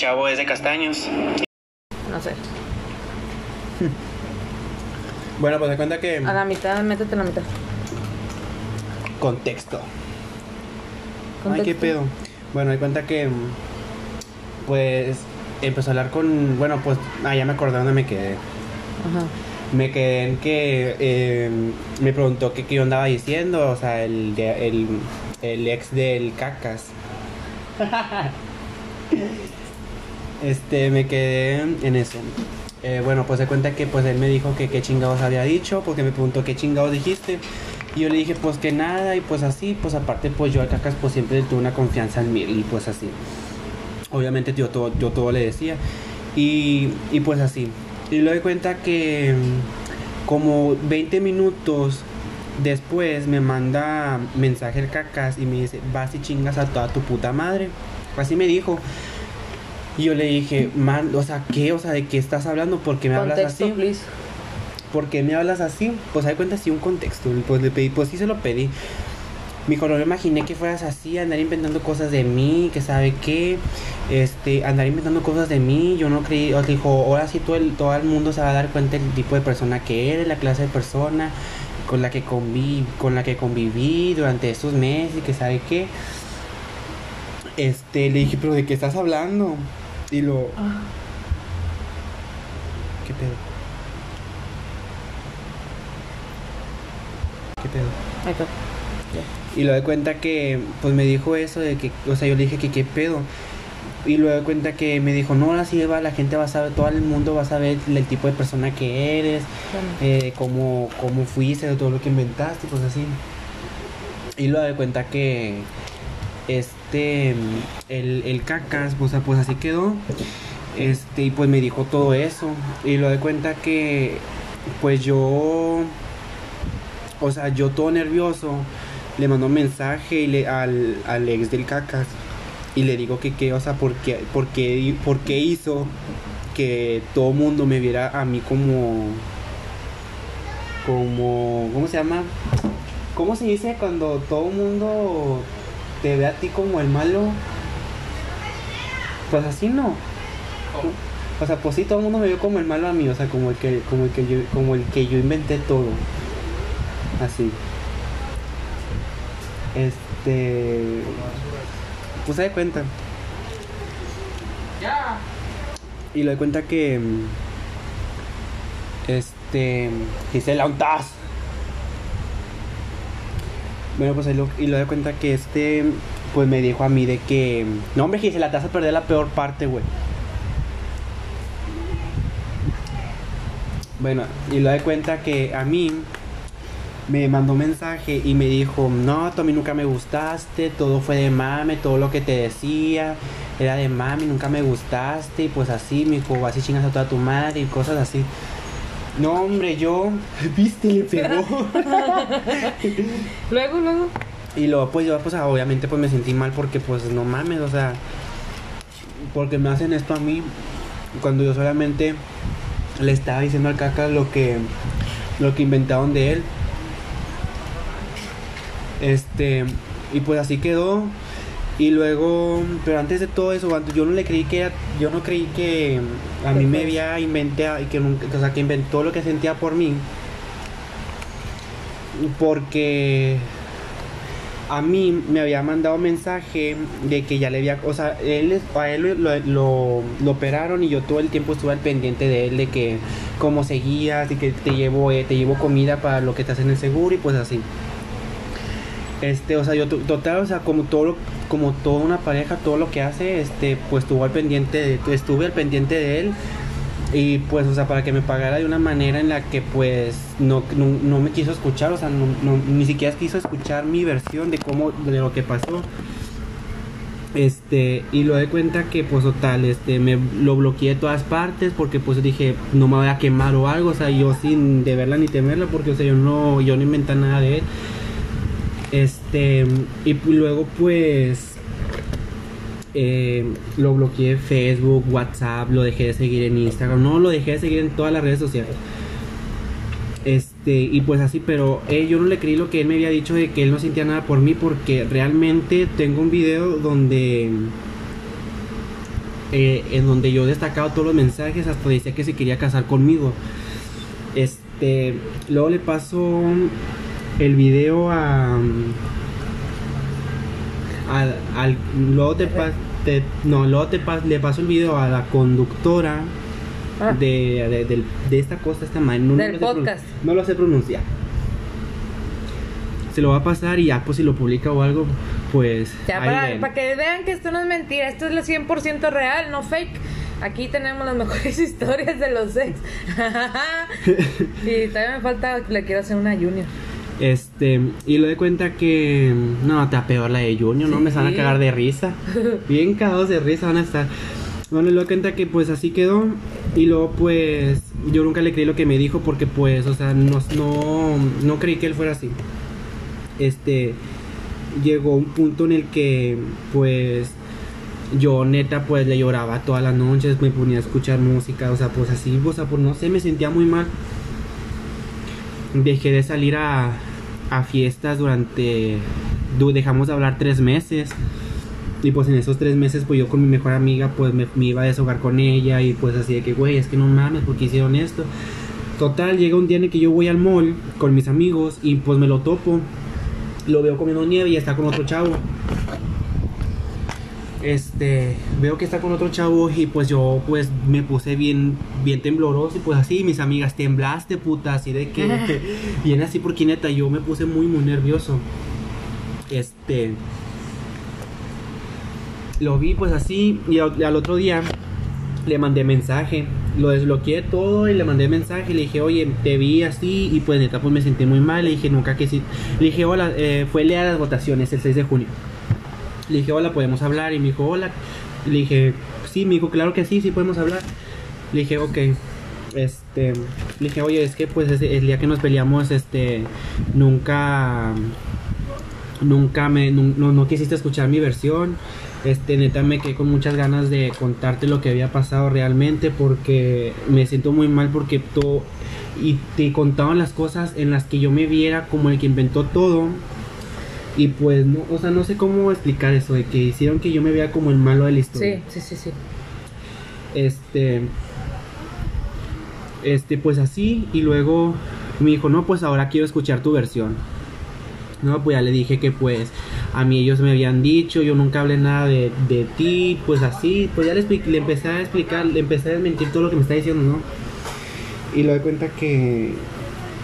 chavo es de castaños. No sé. Bueno, pues se cuenta que. A la mitad, métete a la mitad. Contexto. Ay, qué pedo. Bueno, de cuenta que. Pues. Empezó a hablar con. Bueno, pues. Ah, ya me acordé dónde me quedé. Ajá. Me quedé en que. eh, me preguntó que qué yo andaba diciendo. O sea, el, de- el, el ex del cacas. Este, me quedé en eso. Eh, bueno, pues se cuenta que pues él me dijo que qué chingados había dicho, porque me preguntó qué chingados dijiste. Y yo le dije pues que nada, y pues así, pues aparte pues yo al cacas pues siempre tuve una confianza en mí, y pues así. Obviamente yo todo, yo todo le decía. Y, y pues así. Y luego de cuenta que como 20 minutos después me manda mensaje el cacas y me dice, vas y chingas a toda tu puta madre. Así me dijo. Y yo le dije, man, o sea, ¿qué? O sea, ¿de qué estás hablando? ¿Por qué me hablas así? please. ¿Por qué me hablas así? Pues hay cuenta sí un contexto. Y Pues le pedí, pues sí se lo pedí. Me dijo, no me imaginé que fueras así, andar inventando cosas de mí, que sabe qué, este, andar inventando cosas de mí, yo no creí, o sea, dijo, ahora sí todo el, todo el mundo se va a dar cuenta del tipo de persona que eres, la clase de persona con la que conviví, con la que conviví durante estos meses y que sabe qué. Este, le dije, pero ¿de qué estás hablando? Y lo, Ah, ¿qué pedo? ¿Qué pedo? está. Y lo de cuenta que, pues me dijo eso de que, o sea, yo le dije que qué pedo. Y luego de cuenta que me dijo, no, así va, la gente va a saber, todo el mundo va a saber el tipo de persona que eres, eh, cómo, cómo fuiste, de todo lo que inventaste, pues así. Y luego de cuenta que, este, el, el cacas, o sea, pues así quedó. Este, y pues me dijo todo eso. Y lo de cuenta que, pues yo, o sea, yo todo nervioso, le mando un mensaje y le, al, al ex del cacas. Y le digo que qué, o sea, ¿por qué, por hizo que todo mundo me viera a mí como, como, ¿cómo se llama? ¿Cómo se dice cuando todo mundo te ve a ti como el malo? Pues así no. O sea, pues sí, todo el mundo me vio como el malo a mí, o sea, como el que, como el que yo, como el que yo inventé todo. Así. Este. Pues se de cuenta. Y lo de cuenta que. Este. Gisela Untas. Bueno, pues ahí lo, y lo de cuenta que este. Pues me dijo a mí de que. No, hombre, Gisela, te vas a perder la peor parte, güey. Bueno, y lo de cuenta que a mí me mandó un mensaje y me dijo, no, tú a mí nunca me gustaste, todo fue de mame, todo lo que te decía era de mami, nunca me gustaste, y pues así, me dijo, así chingas a toda tu madre y cosas así. No, hombre, yo, viste, le pegó. Luego, luego. Y luego pues yo pues obviamente pues me sentí mal porque pues no mames, o sea, porque me hacen esto a mí cuando yo solamente le estaba diciendo al caca lo que lo que inventaron de él. Este, y pues así quedó. Y luego, pero antes de todo eso, yo no le creí que era- yo no creí que a mí me había inventado y que nunca, o sea, que inventó lo que sentía por mí. Porque a mí me había mandado mensaje de que ya le había, o sea, él, a él lo, lo, lo operaron y yo todo el tiempo estuve al pendiente de él, de que cómo seguías y que te llevo, eh, te llevo comida para lo que te hacen el seguro y pues así. Este, o sea, yo to- total, o sea, como todo como toda una pareja, todo lo que hace, este, pues estuvo al pendiente de, estuve al pendiente de él y pues, o sea, para que me pagara de una manera en la que pues no, no, no me quiso escuchar, o sea, no, no- ni siquiera quiso escuchar mi versión de cómo, de lo que pasó. Este, y lo de cuenta que pues total, este, me lo bloqueé de todas partes porque pues dije, no me voy a quemar o algo, o sea, yo sin de verla ni temerla porque, o sea, yo no, yo no inventé nada de él. Este, y luego pues eh, lo bloqueé en Facebook, WhatsApp, lo dejé de seguir en Instagram, no, lo dejé de seguir en todas las redes sociales. Este, y pues así, pero eh, yo no le creí lo que él me había dicho de que él no sentía nada por mí porque realmente tengo un video donde eh, en donde yo destacaba todos los mensajes, hasta decía que se quería casar conmigo. Este, luego le paso el video a. al, al- luego te, te- no, luego te pas- le paso el video a la conductora Ah. de, de, esta cosa, esta man, no, no Del sé no lo sé pronunciar. Se lo va a pasar y ya, pues si lo publica o algo, pues. Ya para, para que vean que esto no es mentira, esto es lo 100% real, no fake. Aquí tenemos las mejores historias de los ex. y todavía me falta, le quiero hacer una junior. Este, y lo de cuenta que. No, te peor la de Junior, ¿no? Me van a cagar de risa. Bien cagados de risa van a estar. Bueno, y lo de cuenta que pues así quedó. Y luego pues. Yo nunca le creí lo que me dijo porque pues, o sea, no, no, no creí que él fuera así. Este. Llegó un punto en el que pues. Yo neta pues le lloraba todas las noches, me ponía a escuchar música, o sea, pues así, o sea, pues no sé, me sentía muy mal dejé de salir a, a fiestas durante du- dejamos de hablar tres meses. Y pues en esos tres meses pues yo con mi mejor amiga pues me, me iba a deshogar con ella y pues así de que güey es que no mames porque hicieron esto total llega un día en el que yo voy al mall con mis amigos y pues me lo topo. Lo veo comiendo nieve y está con otro chavo este veo que está con otro chavo y pues yo pues me puse bien bien tembloroso y pues así mis amigas temblaste puta así de que bien así porque neta yo me puse muy muy nervioso. Este lo vi pues así y al, al otro día le mandé mensaje lo desbloqueé todo y le mandé mensaje y le dije oye te vi así y pues neta pues me sentí muy mal le dije nunca que sí le dije hola eh, fue de las votaciones el 6 de junio le dije, hola, ¿podemos hablar? Y me dijo, hola. Le dije, sí, me dijo, claro que sí, sí podemos hablar. Le dije, ok. Este, le dije, oye, es que pues el día que nos peleamos, este, nunca, nunca me, no, no quisiste escuchar mi versión. Este, neta, me quedé con muchas ganas de contarte lo que había pasado realmente porque me siento muy mal porque todo, y te contaban las cosas en las que yo me viera como el que inventó todo y pues, no, o sea, no sé cómo explicar eso, de que hicieron que yo me vea como el malo de la historia. Sí, sí, sí, sí. Este, este, pues así, y luego me dijo, no, pues ahora quiero escuchar tu versión. No, pues ya le dije que pues a mí ellos me habían dicho, yo nunca hablé nada de, de ti, pues así, pues ya le, le empecé a explicar, le empecé a desmentir todo lo que me está diciendo, ¿no? Y lo de cuenta que...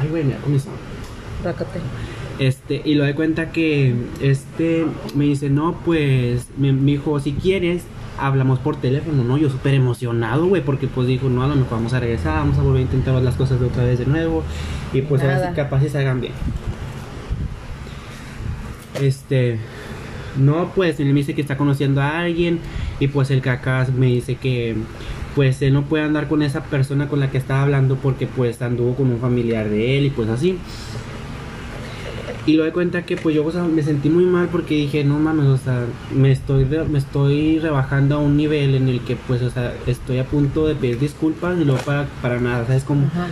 Ay, güey, mira, comenzó. Rácate. Este, y lo de cuenta que este me dice, no, pues, me, me dijo, si quieres, hablamos por teléfono, ¿no? Yo súper emocionado, güey, porque pues dijo, no, a lo mejor vamos a regresar, vamos a volver a intentar las cosas de otra vez de nuevo, y pues a ver Nada. si capaz se hagan bien. Este, no, pues, él me dice que está conociendo a alguien, y pues el cacas me dice que, pues, él no puede andar con esa persona con la que estaba hablando porque pues anduvo con un familiar de él y pues así. Y lo de cuenta que pues yo o sea, me sentí muy mal porque dije, no mames, o sea, me estoy, re- me estoy rebajando a un nivel en el que pues, o sea, estoy a punto de pedir disculpas y luego para, para nada, ¿sabes cómo? Ajá.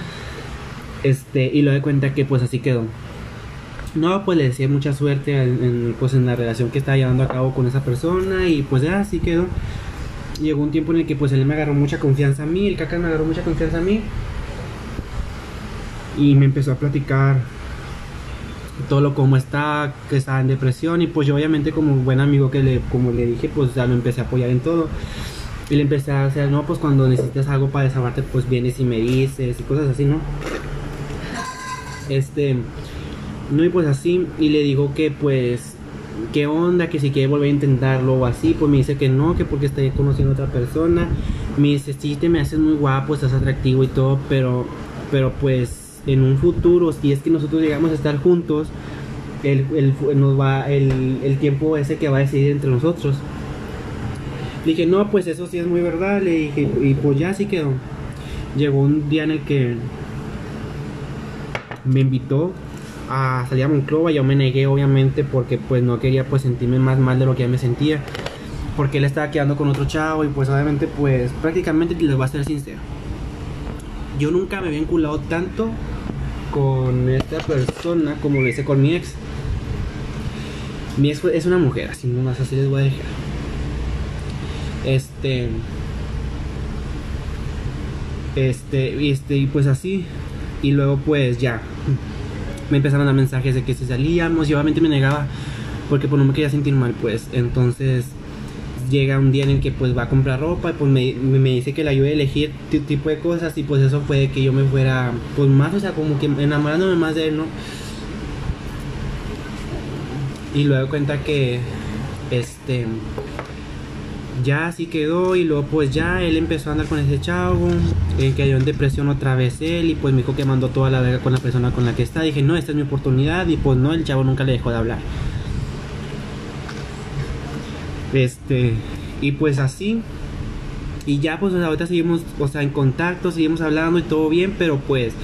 Este, y lo de cuenta que pues así quedó. No, pues le decía mucha suerte en, en, pues en la relación que estaba llevando a cabo con esa persona y pues ya así quedó. Llegó un tiempo en el que pues él me agarró mucha confianza a mí, el caca me agarró mucha confianza a mí. Y me empezó a platicar todo lo como está, que estaba en depresión y pues yo obviamente como buen amigo que le, como le dije, pues ya lo empecé a apoyar en todo. Y le empecé a hacer, no, pues cuando necesitas algo para desahogarte, pues vienes y me dices y cosas así, ¿no? Este, no, y pues así, y le digo que pues, qué onda, que si quiere volver a intentarlo o así, pues me dice que no, que porque estoy conociendo a otra persona. Me dice, sí, te me haces muy guapo, estás atractivo y todo, pero, pero pues en un futuro, si es que nosotros llegamos a estar juntos, el, el, nos va, el, el tiempo ese que va a decidir entre nosotros. Dije, no, pues eso sí es muy verdad. Le dije, y pues ya así quedó. Llegó un día en el que me invitó a salir a Monclova. Yo me negué, obviamente, porque pues no quería pues sentirme más mal de lo que ya me sentía. Porque él estaba quedando con otro chavo y pues obviamente pues prácticamente les voy a ser sincero. Yo nunca me había enculado tanto con esta persona como lo hice con mi ex. Mi ex es una mujer, así nomás así les voy a dejar. Este. Este, este, y pues así. Y luego pues ya. Me empezaron a dar mensajes de que si salíamos. Y obviamente me negaba. Porque pues no me quería sentir mal, pues. Entonces llega un día en el que pues va a comprar ropa y pues me, me dice que le ayude a elegir tipo de cosas y pues eso fue que yo me fuera pues más, o sea, como que enamorándome más de él, ¿no? Y luego cuenta que este ya así quedó y luego pues ya él empezó a andar con ese chavo, eh, cayó en depresión otra vez él y pues me dijo que mandó toda la verga con la persona con la que está. Dije, no, esta es mi oportunidad y pues no, el chavo nunca le dejó de hablar. Este, y pues así. Y ya pues ahorita seguimos, o sea, en contacto, seguimos hablando y todo bien, pero pues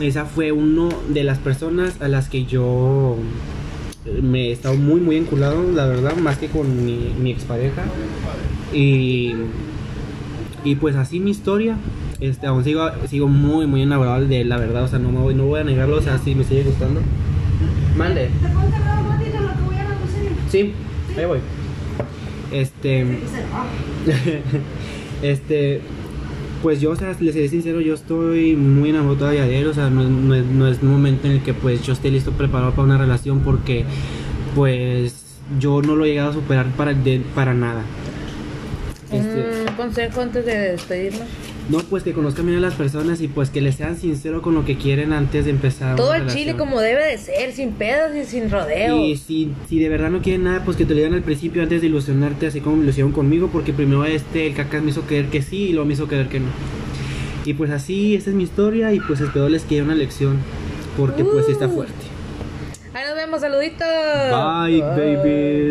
esa fue uno de las personas a las que yo me he estado muy muy enculado, la verdad, más que con mi, mi expareja. Y, y pues así mi historia. Este, aún sigo, sigo muy muy enamorado de él, la verdad, o sea, no, me voy, no voy a negarlo, o sea, sí me sigue gustando. Mande. ¿Te puedo cerrar un ratito en lo que voy a la cocina? Sí, ahí voy. Este. este. Pues yo, o sea, les seré sincero, yo estoy muy enamorado todavía de él, o sea, no, es, no es un momento en el que pues yo esté listo, preparado para una relación porque pues yo no lo he llegado a superar para, de- para nada. Este, Un consejo antes de despedirnos. no, pues que conozcan bien a las personas y pues que les sean sinceros con lo que quieren antes de empezar. Todo el chile como debe de ser, sin pedos y sin rodeos. Y si, si de verdad no quieren nada, pues que te lo digan al principio antes de ilusionarte, así como me ilusionaron conmigo, porque primero este, el cacas me hizo creer que sí y luego me hizo creer que no. Y pues así, esa es mi historia y pues espero les quede una lección, porque pues sí está Uh. fuerte. Ahí nos vemos, saluditos. Bye, baby.